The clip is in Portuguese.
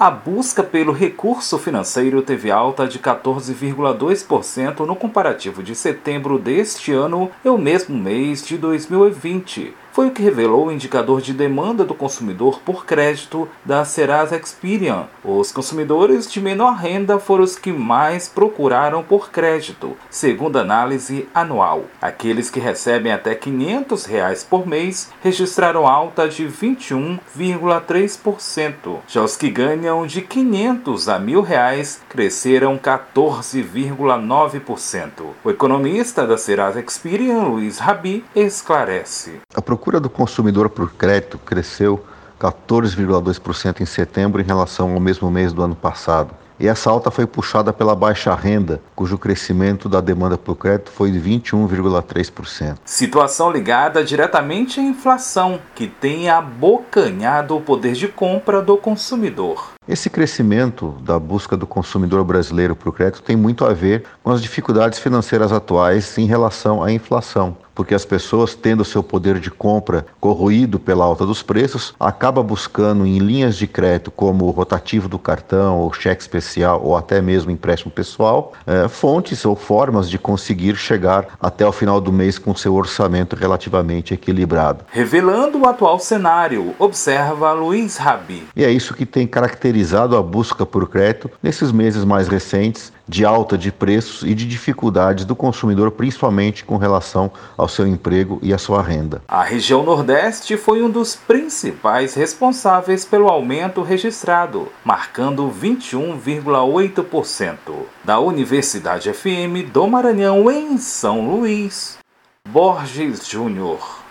A busca pelo recurso financeiro teve alta de 14,2% no comparativo de setembro deste ano e o mesmo mês de 2020 foi o que revelou o indicador de demanda do consumidor por crédito da Serasa Experian. Os consumidores de menor renda foram os que mais procuraram por crédito, segundo análise anual. Aqueles que recebem até 500 reais por mês registraram alta de 21,3%. Já os que ganham de 500 a 1.000 reais cresceram 14,9%. O economista da Serasa Experian, Luiz Rabi, esclarece. A procura procura do consumidor por crédito cresceu 14,2% em setembro em relação ao mesmo mês do ano passado. E essa alta foi puxada pela baixa renda, cujo crescimento da demanda por crédito foi de 21,3%. Situação ligada diretamente à inflação, que tem abocanhado o poder de compra do consumidor. Esse crescimento da busca do consumidor brasileiro por crédito tem muito a ver com as dificuldades financeiras atuais em relação à inflação porque as pessoas, tendo seu poder de compra corroído pela alta dos preços, acaba buscando em linhas de crédito como o rotativo do cartão, ou cheque especial, ou até mesmo empréstimo pessoal, é, fontes ou formas de conseguir chegar até o final do mês com seu orçamento relativamente equilibrado. Revelando o atual cenário, observa Luiz Rabi. E é isso que tem caracterizado a busca por crédito nesses meses mais recentes, de alta de preços e de dificuldades do consumidor, principalmente com relação ao seu emprego e à sua renda. A região Nordeste foi um dos principais responsáveis pelo aumento registrado, marcando 21,8%. Da Universidade FM do Maranhão, em São Luís, Borges Júnior.